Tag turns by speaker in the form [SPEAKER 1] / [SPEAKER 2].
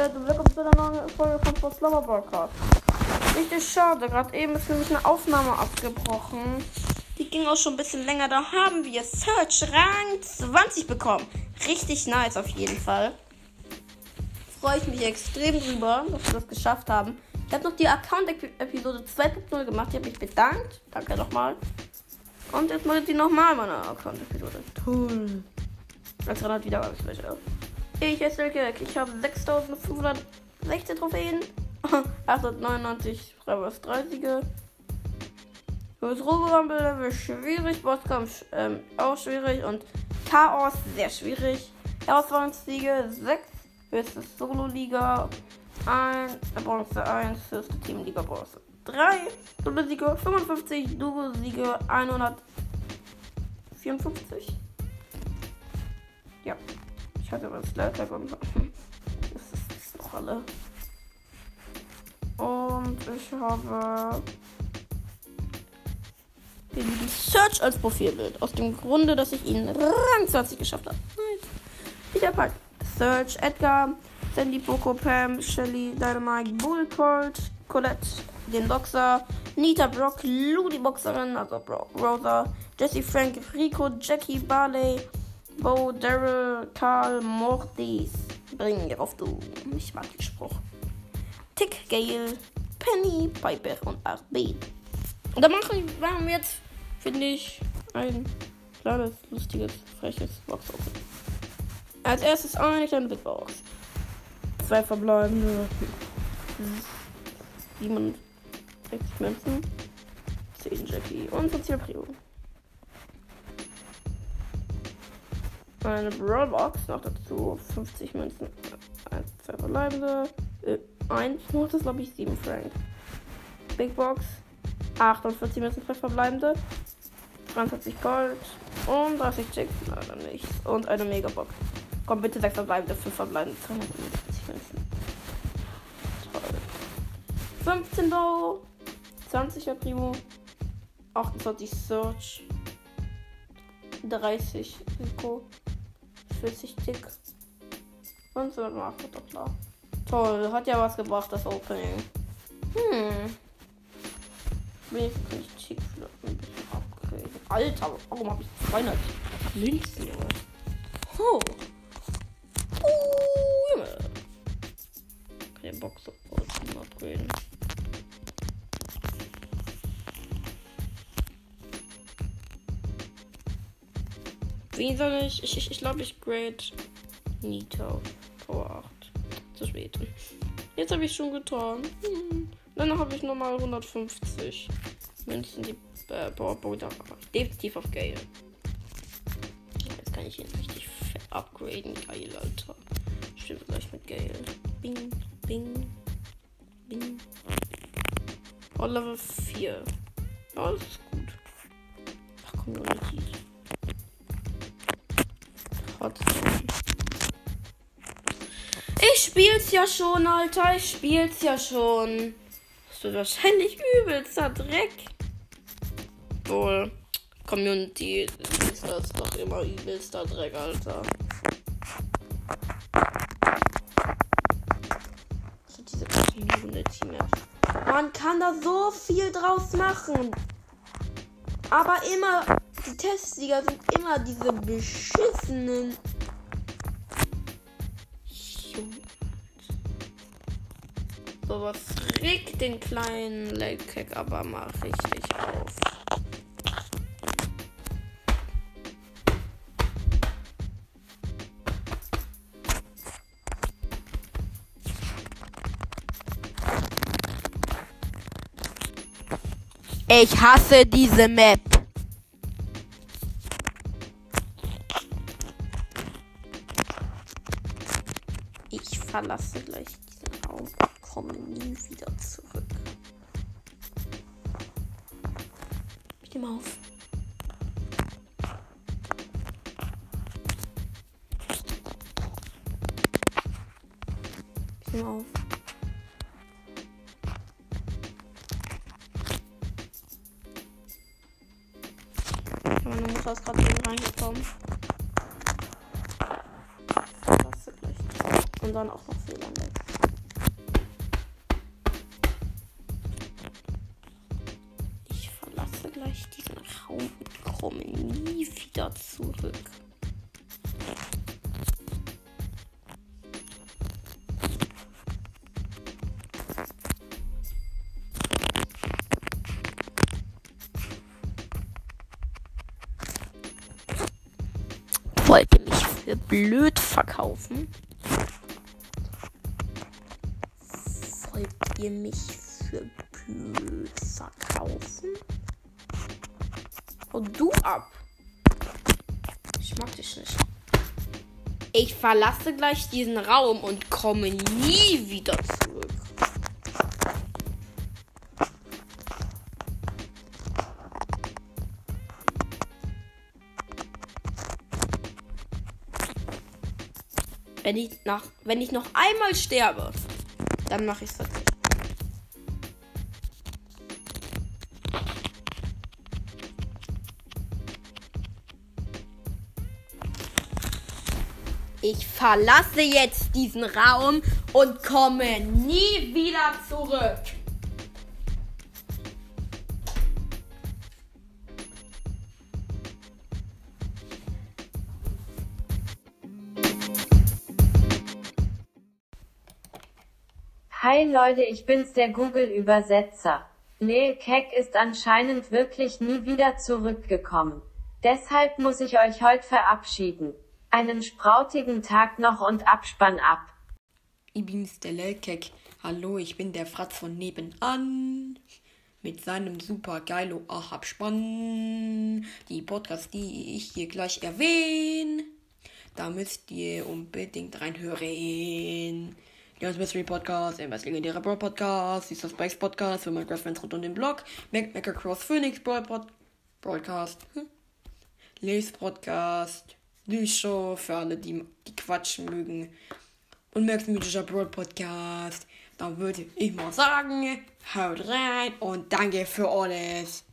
[SPEAKER 1] Hallo, willkommen zu einer neuen Folge von Post Lover Podcast. Richtig schade, gerade eben ist nämlich eine Aufnahme abgebrochen. Die ging auch schon ein bisschen länger. Da haben wir Search Rang 20 bekommen. Richtig nice auf jeden Fall. Freue ich mich extrem drüber, dass wir das geschafft haben. Ich habe noch die Account-Episode 2.0 gemacht. Ich habe mich bedankt. Danke nochmal. Und jetzt mache ich die nochmal, meine Account-Episode. Toll. Als Renat wieder Wiedergabenspecial. Ich heiße Elke. Ich habe 6516 Trophäen. 899 Freiwurf 30 Fürs Rohrampel Level schwierig. Bosskampf ähm, auch schwierig. Und Chaos sehr schwierig. Herausforderungssiege 6. Höchste Solo-Liga ein Bronze 1 höchste Teamliga Bronze 3 Solo-Siege 55 Duo-Siege 154 ja ich hatte was Leiter gemacht das ist noch alle. Und ich habe den Search als Profilbild aus dem Grunde dass ich ihn Rang 20 geschafft habe. Nice. habe halt Search Edgar Sandy, Poco, Pam, Shelly, Dynamite, Bull, Colt, Colette, den Boxer, Nita, Brock, Lou, die Boxerin, also Brock, Rosa, Jesse, Frank, Rico, Jackie, Barley, Bo, Daryl, Karl, Mortis. Bring mir auf du. Ich mag den Spruch. Tick, Gale, Penny, Piper und RB. Und da machen wir jetzt, finde ich, ein kleines, lustiges, freches Box-Open. Als erstes eine kleine Big Box zwei verbleibende 67 Münzen, 10 Jackie und Sozial Eine Brawlbox noch dazu, 50 Münzen, 1, 2 verbleibende, äh, 1 noch das glaube ich 7 Frank. Big Box, 48 Münzen, 3 verbleibende, 43 Gold. Und 30 Chicks, leider nichts. Und eine Megabox. Komm bitte 6 verbleibende, 5 verbleibende, 250 Münzen. Toll. 15 Bow, 20er Primo, 28 Search, 30 Rico, 40 Tick und so noch Doppler. Toll, hat ja was gebracht, das Opening. Hm. Ich Tick upgraden. Alter, warum habe ich 200 Münzen, Junge? Oh. der Box upgraden. Wie soll ich? Ich, ich, ich glaube, ich grade Nito Power 8. Zu spät. Jetzt habe ich schon getan. Hm. Dann habe ich nochmal 150 Münzen, die äh, Powerpunkte definitiv auf Gale. Jetzt kann ich ihn richtig upgraden. Geil, Alter. Stimmt gleich mit Gale. Bing. Bing. Bing. Oh, Level 4. Ja, das ist gut. Spiel's ja schon, Alter. Ich spiel's ja schon. Das wird wahrscheinlich übelster Dreck. Wohl. Community ist das doch immer übelster Dreck, Alter. Community Map. Man kann da so viel draus machen. Aber immer, die Testsieger sind immer diese beschissenen. So was regt den kleinen Lake aber mal richtig auf. Ich hasse diese Map. Ich verlasse gleich diesen Raum komme nie wieder zurück. Ich nehme auf. Ich nehme auf. Meine Mutter ist gerade eben reingekommen. Und dann auch noch WLAN
[SPEAKER 2] wieder zurück. Wollt ihr mich für blöd verkaufen? Wollt ihr mich für blöd verkaufen? Und du ab. Ich mag dich nicht. Ich verlasse gleich diesen Raum und komme nie wieder zurück. Wenn ich, nach, wenn ich noch einmal sterbe, dann mache ich es Ich verlasse jetzt diesen Raum und komme nie wieder zurück.
[SPEAKER 3] Hi Leute, ich bin's der Google-Übersetzer. Lil Keck ist anscheinend wirklich nie wieder zurückgekommen. Deshalb muss ich euch heute verabschieden. Einen sprautigen Tag noch und Abspann ab.
[SPEAKER 2] Ich bin's der Lelkek. Hallo, ich bin der Fratz von nebenan. Mit seinem super geilo Abspann. Die Podcasts, die ich hier gleich erwähne. Da müsst ihr unbedingt reinhören. Jones Mystery Podcast, MS legendärer Brawl Podcast, Sister Spikes Podcast für Minecraft Fans rund um den Blog, Mac Maker Cross Phoenix Brawl hm. Leaves Podcast, Show für alle, die, die quatschen mögen und mythischer Brawl Podcast. Dann würde ich mal sagen, haut rein und danke für alles.